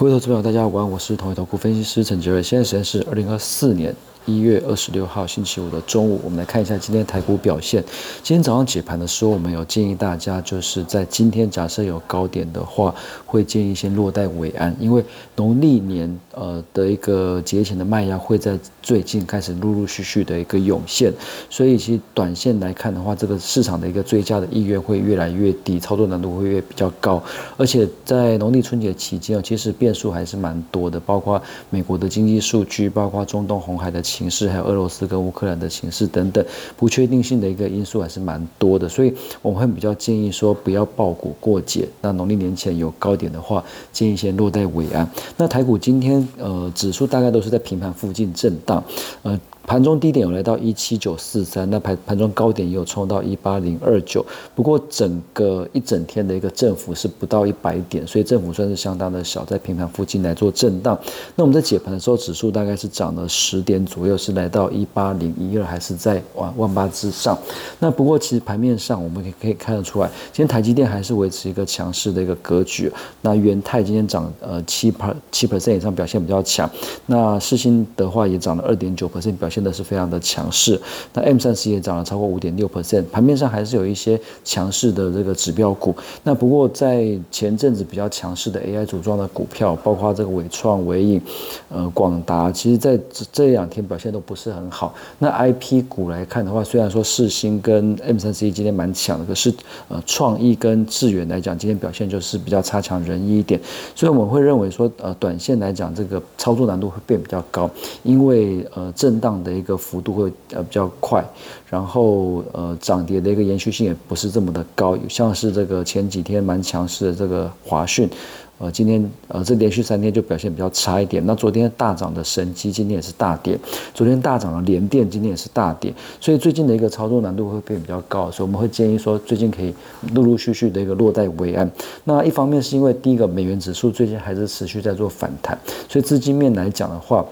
各位投资朋友，大家好，我是同一投顾分析师陈杰瑞。现在时间是二零二四年一月二十六号星期五的中午，我们来看一下今天台股表现。今天早上解盘的时候，我们有建议大家，就是在今天假设有高点的话，会建议先落袋为安，因为农历年呃的一个节前的卖压会在最近开始陆陆续续的一个涌现，所以其实短线来看的话，这个市场的一个追加的意愿会越来越低，操作难度会越比较高，而且在农历春节期间哦，其实变数还是蛮多的，包括美国的经济数据，包括中东红海的形势，还有俄罗斯跟乌克兰的形势等等，不确定性的一个因素还是蛮多的，所以我们会比较建议说不要爆股过节。那农历年前有高点的话，建议先落在尾安。那台股今天呃指数大概都是在平盘附近震荡，呃。盘中低点有来到一七九四三，那盘盘中高点也有冲到一八零二九，不过整个一整天的一个振幅是不到一百点，所以振幅算是相当的小，在平盘附近来做震荡。那我们在解盘的时候，指数大概是涨了十点左右，是来到一八零一二，还是在万万八之上。那不过其实盘面上我们可可以看得出来，今天台积电还是维持一个强势的一个格局。那元泰今天涨呃七 per 七 percent 以上，表现比较强。那世新的话也涨了二点九 percent，表现。真的是非常的强势，那 M 三十也涨了超过五点六 percent，盘面上还是有一些强势的这个指标股。那不过在前阵子比较强势的 AI 组装的股票，包括这个伟创、伟影、呃广达，其实在这这两天表现都不是很好。那 IP 股来看的话，虽然说世星跟 M 三十一今天蛮强的，可是呃创意跟智远来讲，今天表现就是比较差强人意一点。所以我们会认为说，呃短线来讲，这个操作难度会变比较高，因为呃震荡的。的一个幅度会呃比较快，然后呃涨跌的一个延续性也不是这么的高，像是这个前几天蛮强势的这个华讯，呃今天呃这连续三天就表现比较差一点。那昨天大涨的神机今天也是大跌，昨天大涨的联电今天也是大跌，所以最近的一个操作难度会变比较高，所以我们会建议说最近可以陆陆续续的一个落袋为安。那一方面是因为第一个美元指数最近还是持续在做反弹，所以资金面来讲的话。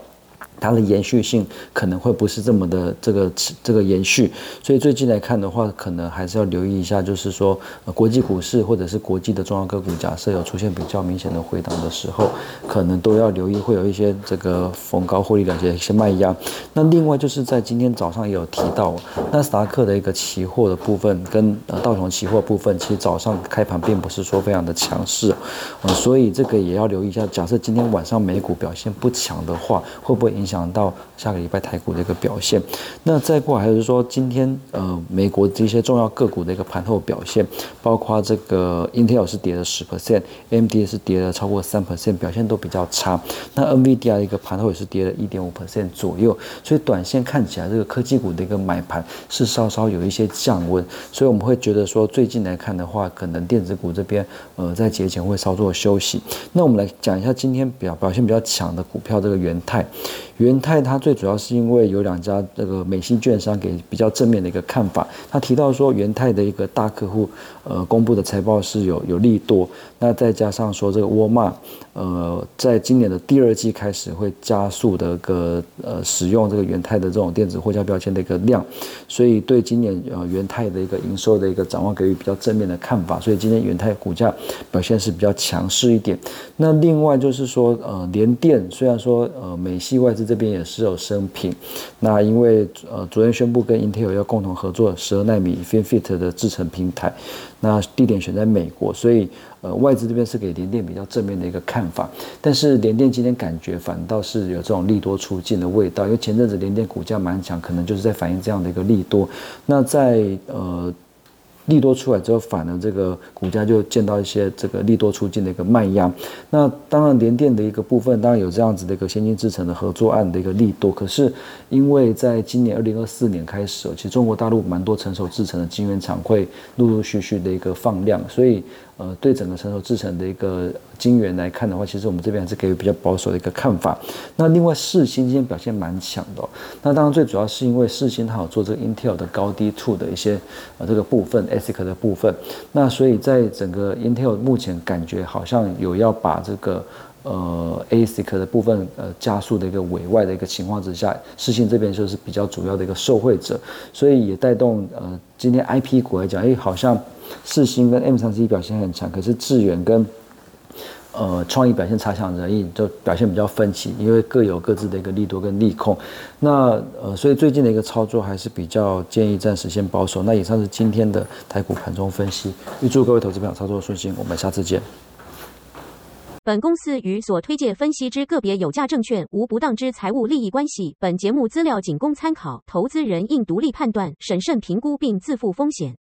它的延续性可能会不是这么的这个这个延续，所以最近来看的话，可能还是要留意一下，就是说国际股市或者是国际的重要个股，假设有出现比较明显的回档的时候，可能都要留意会有一些这个逢高获利了结一些卖压。那另外就是在今天早上也有提到，纳斯达克的一个期货的部分跟呃道琼期货部分，其实早上开盘并不是说非常的强势，呃，所以这个也要留意一下。假设今天晚上美股表现不强的话，会不会影响到下个礼拜台股的一个表现，那再过来就是说，今天呃美国这些重要个股的一个盘后表现，包括这个 Intel 是跌了十 percent，AMD 是跌了超过三 percent，表现都比较差。那 NVIDIA 的一个盘后也是跌了一点五 percent 左右，所以短线看起来这个科技股的一个买盘是稍稍有一些降温，所以我们会觉得说，最近来看的话，可能电子股这边呃在节前会稍作休息。那我们来讲一下今天表表现比较强的股票，这个元泰。元泰它最主要是因为有两家这个美系券商给比较正面的一个看法，他提到说元泰的一个大客户，呃，公布的财报是有有利多，那再加上说这个沃尔玛，呃，在今年的第二季开始会加速的个呃使用这个元泰的这种电子货架标签的一个量，所以对今年呃元泰的一个营收的一个展望给予比较正面的看法，所以今天元泰股价表现是比较强势一点。那另外就是说呃联电虽然说呃美系外资这边也是有升平，那因为呃昨天宣布跟 Intel 要共同合作十二纳米 FinFET 的制程平台，那地点选在美国，所以呃外资这边是给联电比较正面的一个看法，但是联电今天感觉反倒是有这种利多出尽的味道，因为前阵子联电股价蛮强，可能就是在反映这样的一个利多，那在呃。利多出来之后，反而这个股价就见到一些这个利多出尽的一个卖压。那当然，联电的一个部分当然有这样子的一个先进制程的合作案的一个利多。可是，因为在今年二零二四年开始，其实中国大陆蛮多成熟制程的晶圆厂会陆陆续续的一个放量，所以。呃，对整个成熟制成的一个晶圆来看的话，其实我们这边还是给予比较保守的一个看法。那另外，世新今天表现蛮强的。那当然，最主要是因为世新它有做这个 Intel 的高低处的一些呃这个部分，ASIC 的部分。那所以在整个 Intel 目前感觉好像有要把这个呃 ASIC 的部分呃加速的一个委外的一个情况之下，世新这边就是比较主要的一个受惠者，所以也带动呃今天 IP 股来讲，哎，好像。四星跟 M 三 C 表现很强，可是智远跟呃，创意表现差强人意，就表现比较分歧，因为各有各自的一个利多跟利空。那呃，所以最近的一个操作还是比较建议暂时先保守。那以上是今天的台股盘中分析，预祝各位投资朋友操作顺心，我们下次见。本公司与所推介分析之个别有价证券无不当之财务利益关系。本节目资料仅供参考，投资人应独立判断、审慎评估并自负风险。